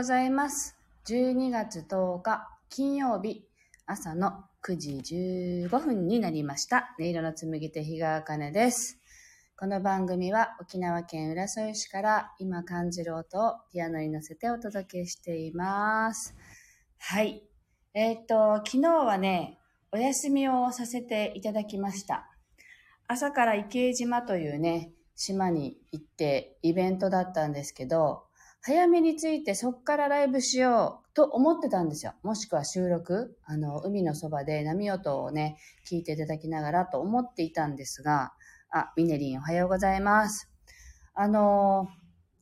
ございます。12月10日金曜日朝の9時15分になりました。音色の紡ぎ手日川茜です。この番組は沖縄県浦添市から今感じる音をピアノに乗せてお届けしています。はい。えーと、昨日はね、お休みをさせていただきました。朝から池江島というね、島に行ってイベントだったんですけど、早めに着いてそっからライブしようと思ってたんですよ。もしくは収録、あの、海のそばで波音をね、聞いていただきながらと思っていたんですが、あ、ミネリンおはようございます。あの、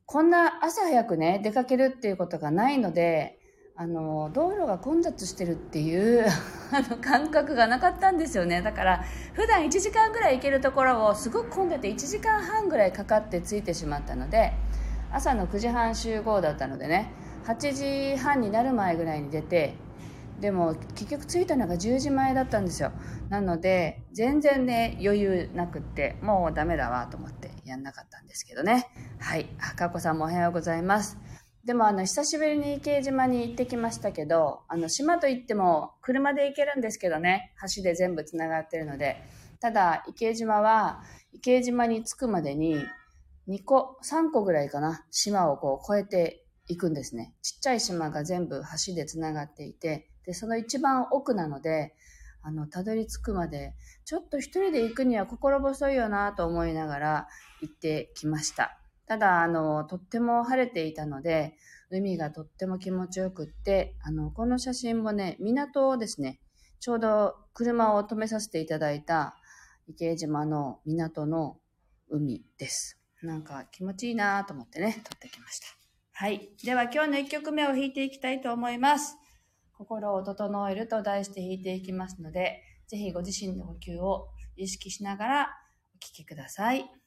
こんな朝早くね、出かけるっていうことがないので、あの、道路が混雑してるっていう、感覚がなかったんですよね。だから、普段1時間ぐらい行けるところをすごく混んでて1時間半ぐらいかかって着いてしまったので、朝の9時半集合だったのでね8時半になる前ぐらいに出てでも結局着いたのが10時前だったんですよ。なので全然ね余裕なくってもうダメだわと思ってやんなかったんですけどね。はい。あかこさんもおはようございます。でもあの久しぶりに池江島に行ってきましたけどあの島といっても車で行けるんですけどね。橋で全部つながってるので。ただ池江島は池江島に着くまでに2個、3個ぐらいかな、島をこう越えていくんですね。ちっちゃい島が全部橋でつながっていて、で、その一番奥なので、あの、たどり着くまで、ちょっと一人で行くには心細いよなと思いながら行ってきました。ただ、あの、とっても晴れていたので、海がとっても気持ちよくって、あの、この写真もね、港をですね、ちょうど車を止めさせていただいた池江島の港の海です。なんか気持ちいいなと思ってね、撮ってきました。はい。では今日の1曲目を弾いていきたいと思います。心を整えると題して弾いていきますので、ぜひご自身の呼吸を意識しながらお聴きください。「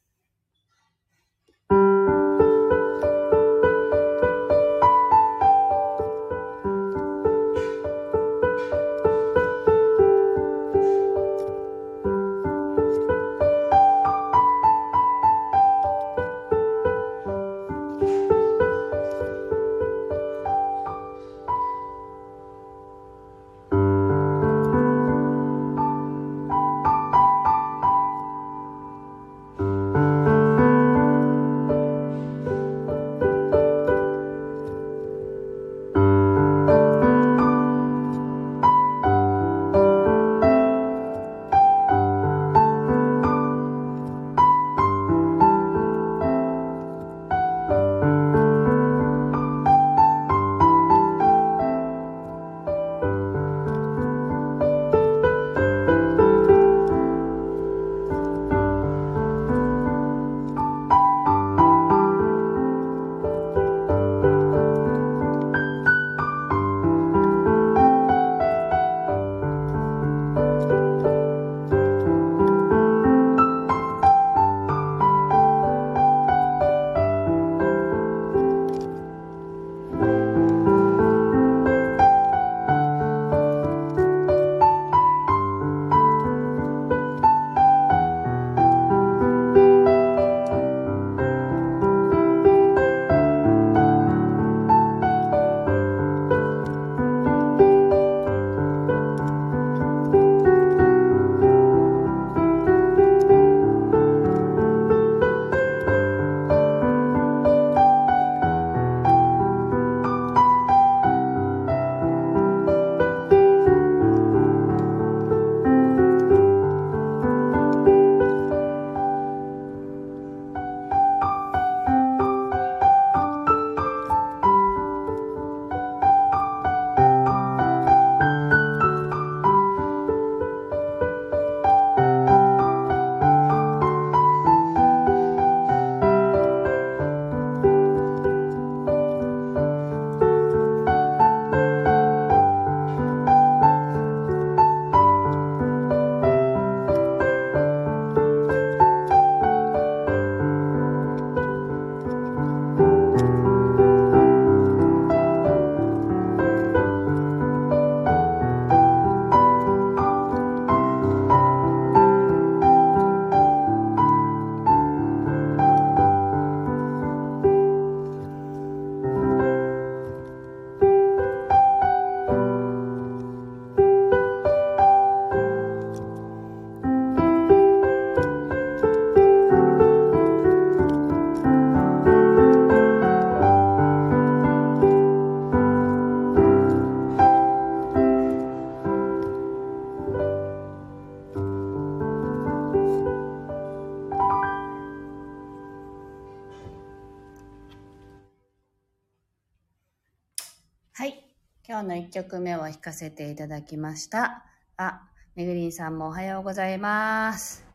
はい今日の1曲目を弾かせていただきました。あ、めぐりんさんもおはようございます。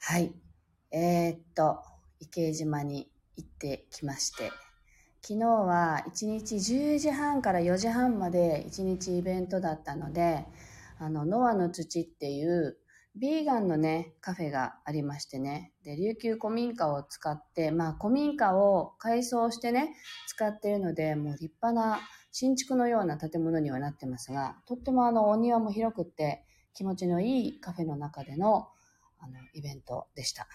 はい。えー、っと、池江島に行ってきまして、昨日は1日10時半から4時半まで1日イベントだったので、あの、ノアの土っていうビーガンのね、カフェがありましてね。で、琉球古民家を使って、まあ古民家を改装してね、使ってるので、もう立派な新築のような建物にはなってますが、とってもあの、お庭も広くって気持ちのいいカフェの中での、あの、イベントでした。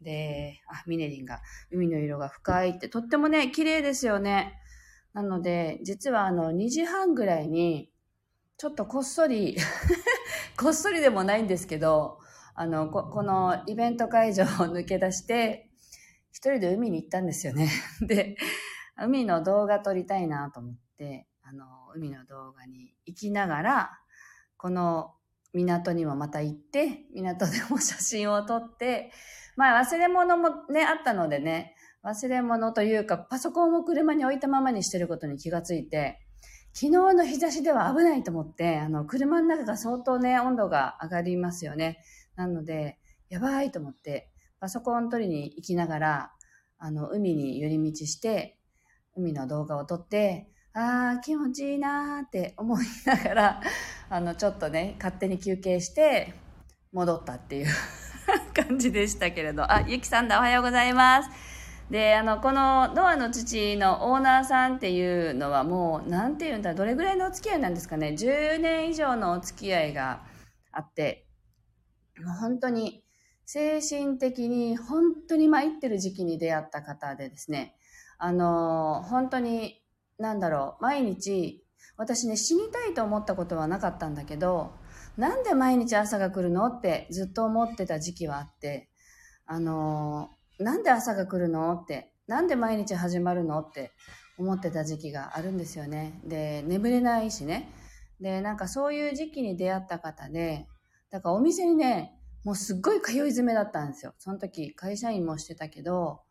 で、あ、ミネリンが、海の色が深いって、とってもね、綺麗ですよね。なので、実はあの、2時半ぐらいに、ちょっとこっそり こっそりでもないんですけど、あの、ここのイベント会場を抜け出して、一人で海に行ったんですよね。で、海の動画撮りたいなと思って、あの、海の動画に行きながら、この港にもまた行って、港でも写真を撮って、まあ忘れ物もね、あったのでね、忘れ物というか、パソコンを車に置いたままにしてることに気がついて、昨日の日差しでは危ないと思って、あの、車の中が相当ね、温度が上がりますよね。なので、やばいと思って、パソコン取りに行きながら、あの、海に寄り道して、海の動画を撮って、ああ、気持ちいいなーって思いながら、あの、ちょっとね、勝手に休憩して、戻ったっていう 感じでしたけれど。あ、ゆきさんだ、おはようございます。で、あの、このノアの土のオーナーさんっていうのはもう、なんていうんだ、どれぐらいのお付き合いなんですかね。10年以上のお付き合いがあって、もう本当に精神的に本当に参ってる時期に出会った方でですね、あの、本当に、なんだろう、毎日、私ね、死にたいと思ったことはなかったんだけど、なんで毎日朝が来るのってずっと思ってた時期はあって、あの、なんで朝が来るのって、なんで毎日始まるのって思ってた時期があるんですよね。で、眠れないしね。で、なんかそういう時期に出会った方で、だからお店にね、もうすっごい通い詰めだったんですよ。その時会社員もしてたけど、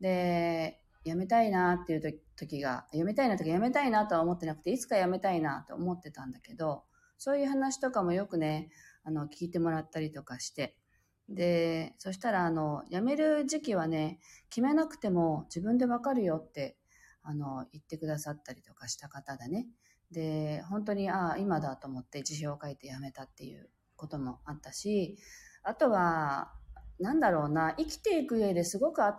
で、辞めたいなっていう時時が、辞めたいなとか辞めたいなとは思ってなくて、いつか辞めたいなと思ってたんだけど、そういう話とかもよくね、あの、聞いてもらったりとかして、で、そしたら、あの、辞める時期はね、決めなくても自分でわかるよって、あの、言ってくださったりとかした方だね。で、本当に、ああ、今だと思って辞表を書いて辞めたっていうこともあったし、あとは、なんだろうな、生きていく上ですごく温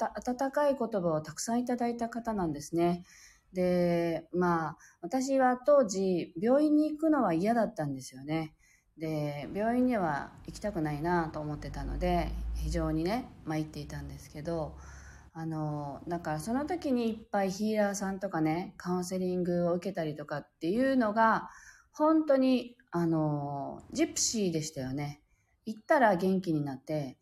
かい言葉をたくさんいただいた方なんですね。で、まあ、私は当時、病院に行くのは嫌だったんですよね。で病院には行きたくないなと思ってたので非常にね参っていたんですけどあのだからその時にいっぱいヒーラーさんとかねカウンセリングを受けたりとかっていうのが本当にあのジプシーでしたよね行ったら元気になって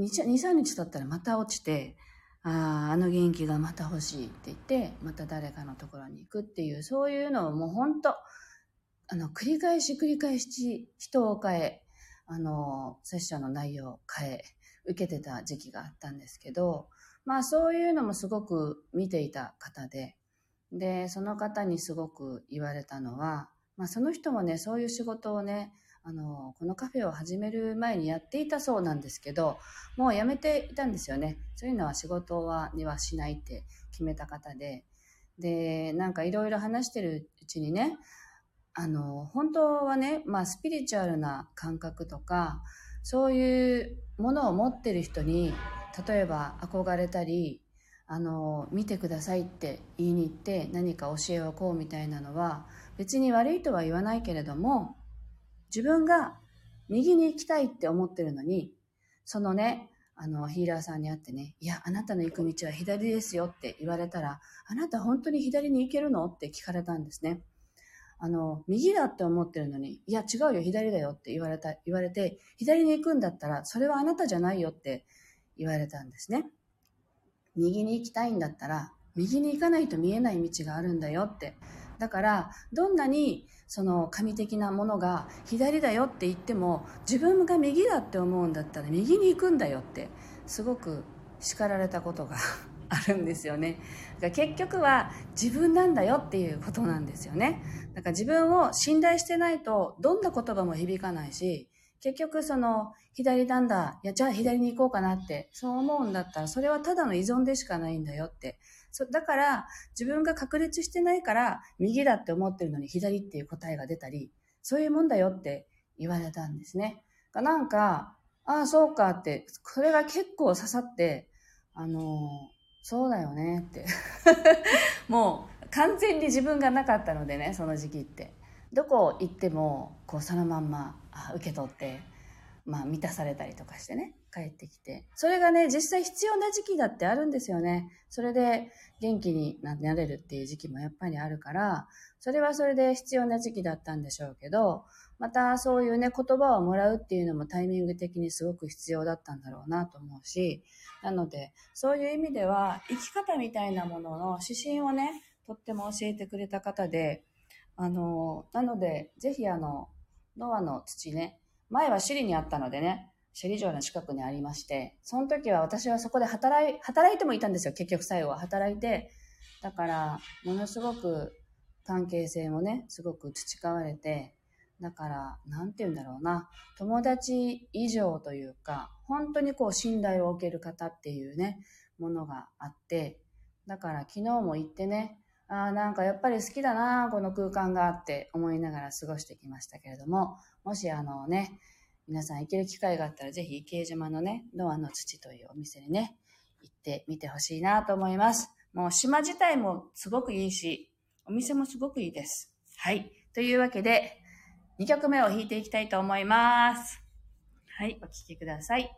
23日経ったらまた落ちてあああの元気がまた欲しいって言ってまた誰かのところに行くっていうそういうのをもう本当あの、繰り返し繰り返し人を変え、あの、セッションの内容を変え、受けてた時期があったんですけど、まあそういうのもすごく見ていた方で、で、その方にすごく言われたのは、まあその人もね、そういう仕事をね、あの、このカフェを始める前にやっていたそうなんですけど、もう辞めていたんですよね。そういうのは仕事はにはしないって決めた方で、で、なんかいろいろ話してるうちにね、あの、本当はね、まあ、スピリチュアルな感覚とか、そういうものを持ってる人に、例えば憧れたり、あの、見てくださいって言いに行って何か教えをこうみたいなのは、別に悪いとは言わないけれども、自分が右に行きたいって思ってるのに、そのね、あの、ヒーラーさんに会ってね、いや、あなたの行く道は左ですよって言われたら、あなた本当に左に行けるのって聞かれたんですね。あの、右だって思ってるのに、いや、違うよ、左だよって言われた、言われて、左に行くんだったら、それはあなたじゃないよって言われたんですね。右に行きたいんだったら、右に行かないと見えない道があるんだよって。だから、どんなに、その神的なものが左だよって言っても、自分が右だって思うんだったら、右に行くんだよって、すごく叱られたことが あるんですよね。だから結局は自分なんだよっていうことなんですよね。だから自分を信頼してないとどんな言葉も響かないし、結局その左なんだ、いやじゃあ左に行こうかなってそう思うんだったらそれはただの依存でしかないんだよって。そだから自分が確立してないから右だって思ってるのに左っていう答えが出たり、そういうもんだよって言われたんですね。なんか、ああ、そうかって、それが結構刺さって、あのそうだよねって。もう完全に自分がなかったのでね、その時期って。どこ行っても、こうそのまんまあ受け取って、まあ満たされたりとかしてね、帰ってきて。それがね、実際必要な時期だってあるんですよね。それで元気になれるっていう時期もやっぱりあるから、それはそれで必要な時期だったんでしょうけど、またそういうね、言葉をもらうっていうのもタイミング的にすごく必要だったんだろうなと思うし、なので、そういう意味では、生き方みたいなものの指針をね、とっても教えてくれた方で、あの、なので、ぜひあの、ノアの土ね、前は首里にあったのでね、首里城の近くにありまして、その時は私はそこで働い、働いてもいたんですよ、結局最後は。働いて、だから、ものすごく関係性もね、すごく培われて、だから、なんて言うんだろうな。友達以上というか、本当にこう信頼を受ける方っていうね、ものがあって、だから昨日も行ってね、ああ、なんかやっぱり好きだな、この空間があって思いながら過ごしてきましたけれども、もしあのね、皆さん行ける機会があったらぜひ池江島のね、ノアの土というお店にね、行ってみてほしいなと思います。もう島自体もすごくいいし、お店もすごくいいです。はい。というわけで、2曲目を弾いていきたいと思います。はい、お聴きください。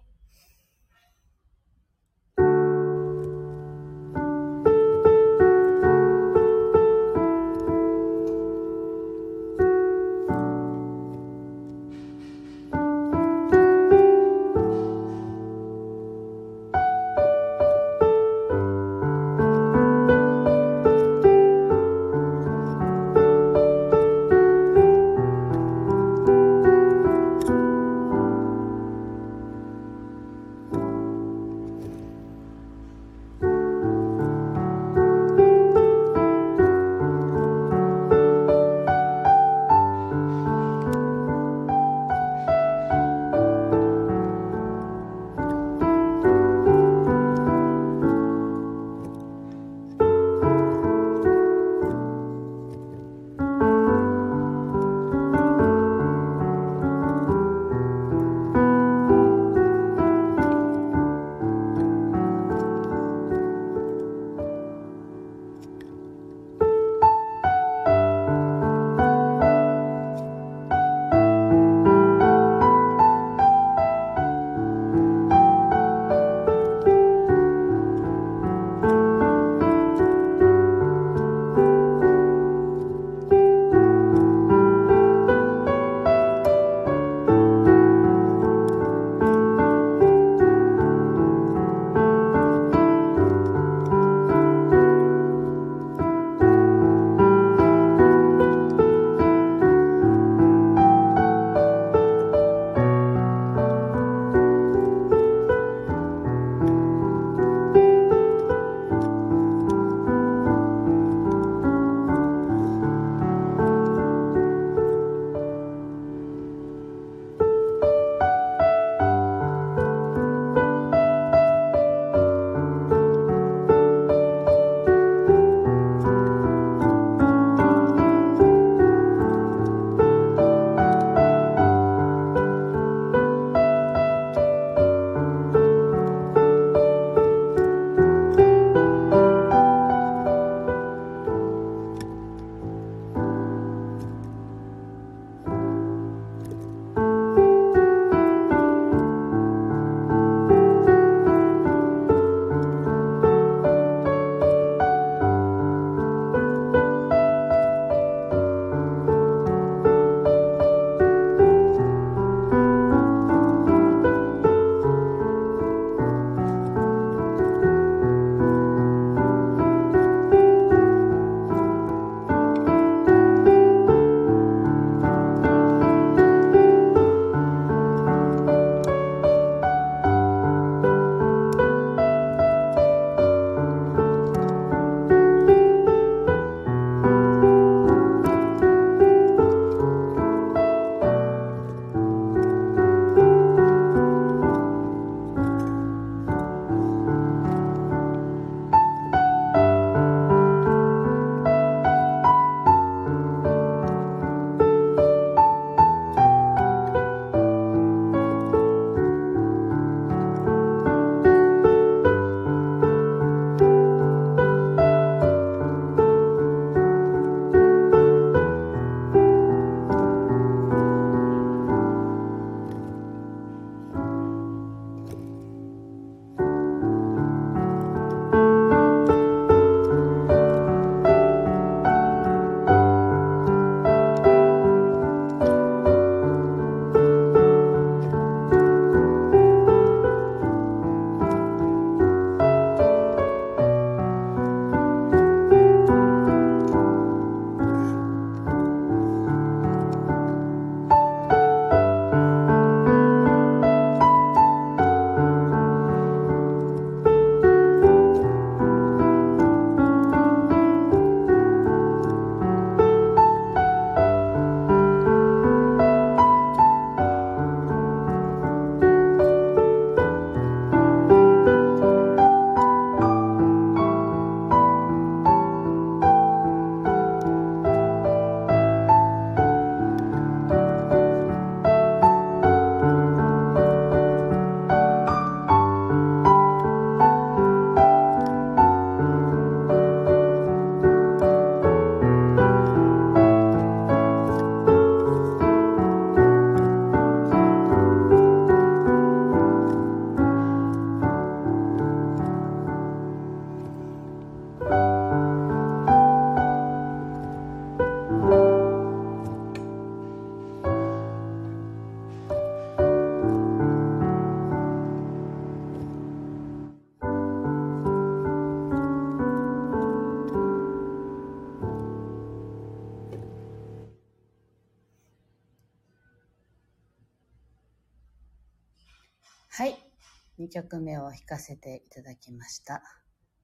曲目を弾かせていただきました。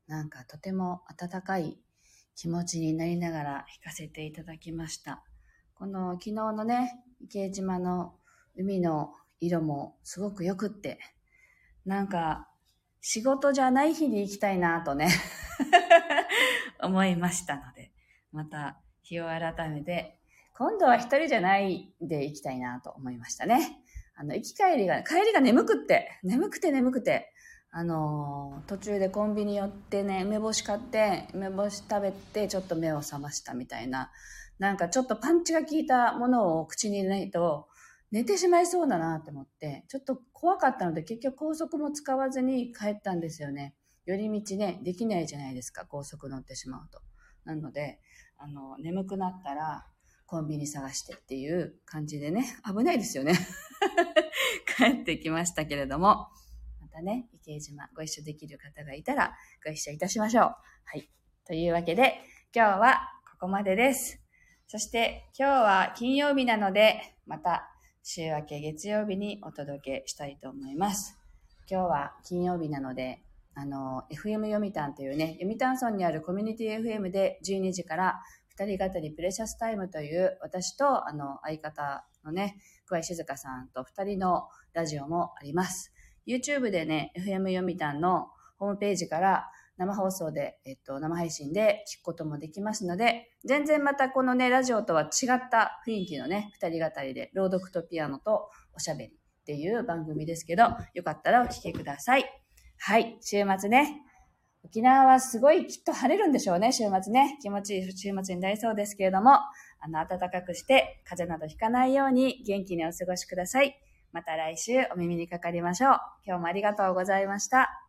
なんかとても温かい気持ちになりながら弾かせていただきました。この昨日のね、池江島の海の色もすごく良くって、なんか仕事じゃない日に行きたいなとね、思いましたので、また日を改めて、今度は一人じゃないで行きたいなと思いましたね。あの、行き帰りが、帰りが眠くって、眠くて眠くて、あのー途中でコンビニ寄ってね、梅干し買って、梅干し食べて、ちょっと目を覚ましたみたいな、なんかちょっとパンチが効いたものを口に入れないと、寝てしまいそうだなって思って、ちょっと怖かったので、結局高速も使わずに帰ったんですよね。寄り道ね、できないじゃないですか、高速乗ってしまうと。なので、あの、眠くなったら、コンビニ探してっていう感じでね、危ないですよね。帰ってきましたけれども、またね、池江島ご一緒できる方がいたらご一緒いたしましょう。はい。というわけで、今日はここまでです。そして今日は金曜日なので、また週明け月曜日にお届けしたいと思います。今日は金曜日なので、あの、FM 読みたんというね、読谷村にあるコミュニティ FM で12時から二人語りプレシャスタイムという私とあの相方のね、桑井静香さんと二人のラジオもあります。YouTube でね、FM 読みたんのホームページから生放送で、えっと、生配信で聞くこともできますので、全然またこのね、ラジオとは違った雰囲気のね、二人語りで、朗読とピアノとおしゃべりっていう番組ですけど、よかったらお聞きください。はい、週末ね、沖縄はすごいきっと晴れるんでしょうね、週末ね。気持ちいい週末になりそうですけれども、あの、暖かくして、風邪などひかないように元気にお過ごしください。また来週お耳にかかりましょう。今日もありがとうございました。